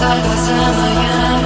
manupalaya Vajra saga thenopan